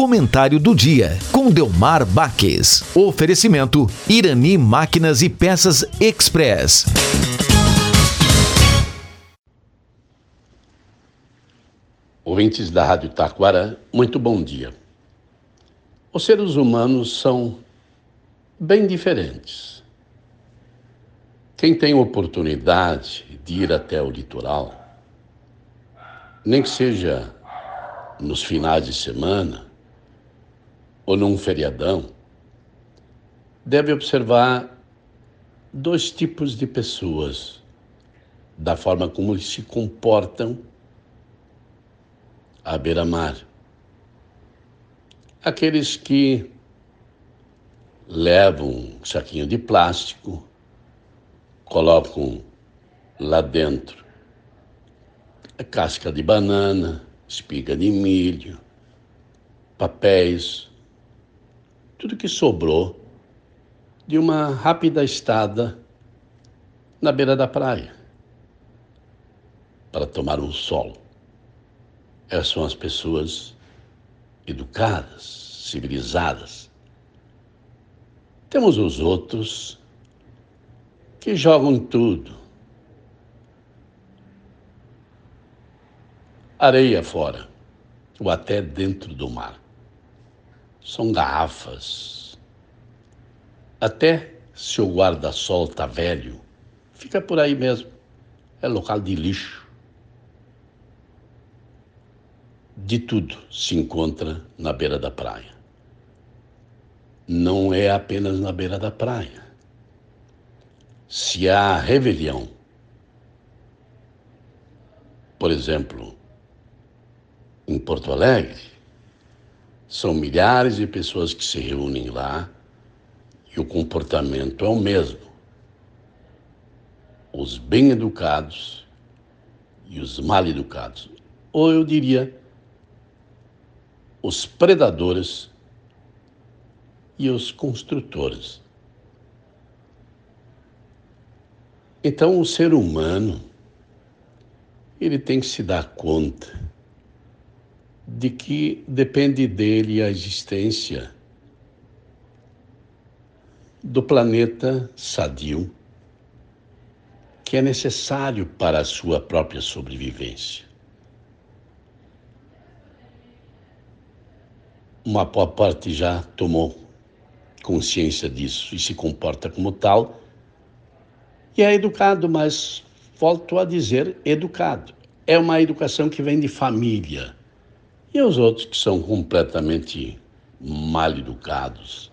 Comentário do dia com Delmar Baques. Oferecimento Irani Máquinas e Peças Express. Ouvintes da Rádio Taquara, muito bom dia. Os seres humanos são bem diferentes. Quem tem oportunidade de ir até o litoral, nem que seja nos finais de semana ou num feriadão, deve observar dois tipos de pessoas, da forma como eles se comportam à beira-mar. Aqueles que levam um saquinho de plástico, colocam lá dentro casca de banana, espiga de milho, papéis, tudo que sobrou de uma rápida estada na beira da praia para tomar um sol. Essas são as pessoas educadas, civilizadas. Temos os outros que jogam tudo, areia fora ou até dentro do mar. São garrafas. Até se o guarda-sol está velho, fica por aí mesmo. É local de lixo. De tudo se encontra na beira da praia. Não é apenas na beira da praia. Se há rebelião, por exemplo, em Porto Alegre, são milhares de pessoas que se reúnem lá e o comportamento é o mesmo. Os bem educados e os mal educados. Ou eu diria, os predadores e os construtores. Então o ser humano ele tem que se dar conta de que depende dele a existência do planeta sadio, que é necessário para a sua própria sobrevivência. Uma boa parte já tomou consciência disso e se comporta como tal, e é educado, mas volto a dizer educado. É uma educação que vem de família e os outros que são completamente mal educados.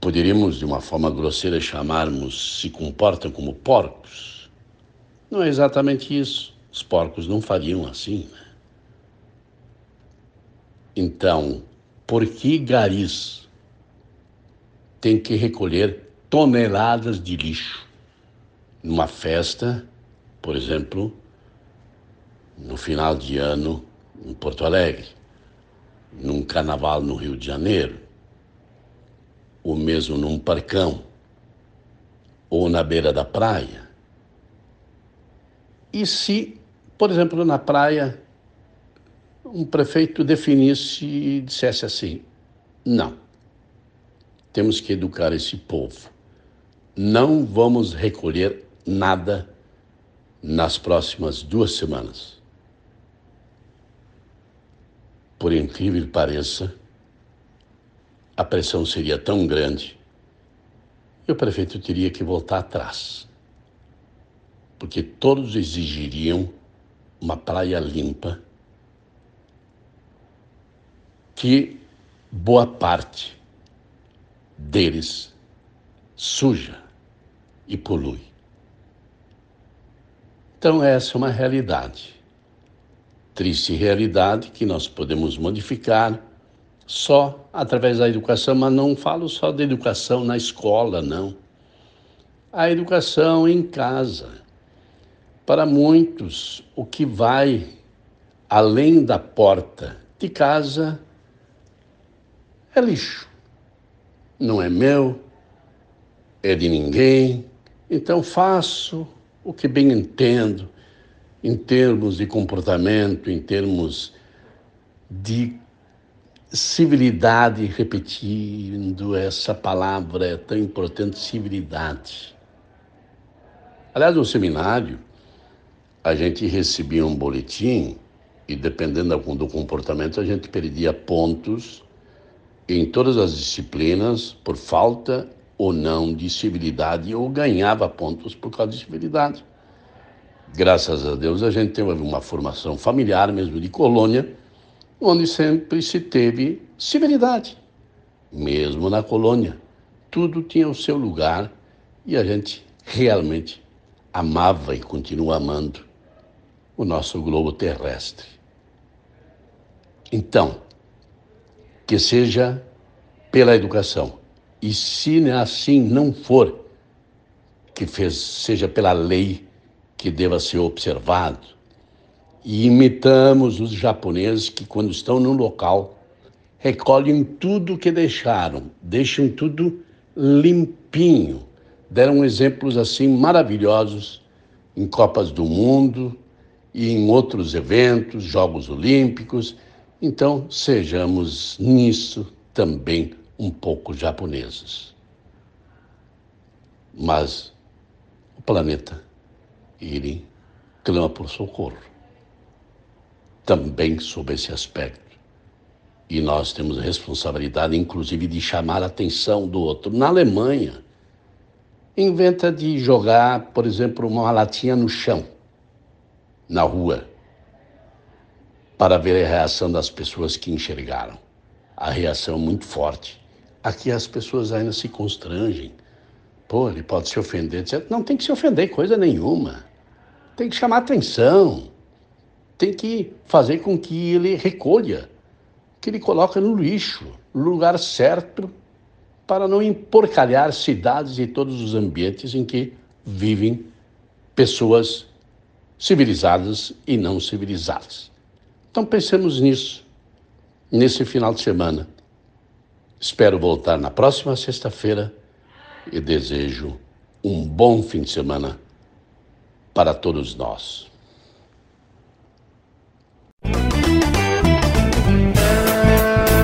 Poderíamos, de uma forma grosseira, chamarmos se comportam como porcos. Não é exatamente isso. Os porcos não fariam assim. Né? Então, por que garis tem que recolher toneladas de lixo numa festa, por exemplo, no final de ano em Porto Alegre, num carnaval no Rio de Janeiro, ou mesmo num parcão, ou na beira da praia. E se, por exemplo, na praia, um prefeito definisse e dissesse assim: não, temos que educar esse povo, não vamos recolher nada nas próximas duas semanas por incrível que pareça, a pressão seria tão grande e o prefeito teria que voltar atrás, porque todos exigiriam uma praia limpa que boa parte deles suja e polui. Então, essa é uma realidade triste realidade que nós podemos modificar só através da educação, mas não falo só da educação na escola, não. A educação em casa. Para muitos, o que vai além da porta de casa é lixo. Não é meu, é de ninguém, então faço o que bem entendo em termos de comportamento, em termos de civilidade, repetindo essa palavra é tão importante, civilidade. Aliás, no seminário, a gente recebia um boletim e, dependendo do comportamento, a gente perdia pontos em todas as disciplinas por falta ou não de civilidade ou ganhava pontos por causa de civilidade. Graças a Deus, a gente teve uma formação familiar, mesmo de colônia, onde sempre se teve civilidade, mesmo na colônia. Tudo tinha o seu lugar e a gente realmente amava e continua amando o nosso globo terrestre. Então, que seja pela educação. E se assim não for, que fez, seja pela lei que deva ser observado. E imitamos os japoneses que, quando estão no local, recolhem tudo que deixaram, deixam tudo limpinho. Deram exemplos assim maravilhosos em Copas do Mundo e em outros eventos, Jogos Olímpicos. Então, sejamos nisso também um pouco japoneses. Mas o planeta Iri clama por socorro. Também sob esse aspecto. E nós temos a responsabilidade, inclusive, de chamar a atenção do outro. Na Alemanha, inventa de jogar, por exemplo, uma latinha no chão, na rua, para ver a reação das pessoas que enxergaram. A reação é muito forte. Aqui as pessoas ainda se constrangem. Pô, ele pode se ofender, etc. Não tem que se ofender coisa nenhuma tem que chamar atenção, tem que fazer com que ele recolha, que ele coloque no lixo, no lugar certo, para não emporcalhar cidades e todos os ambientes em que vivem pessoas civilizadas e não civilizadas. Então pensemos nisso, nesse final de semana. Espero voltar na próxima sexta-feira e desejo um bom fim de semana para todos nós.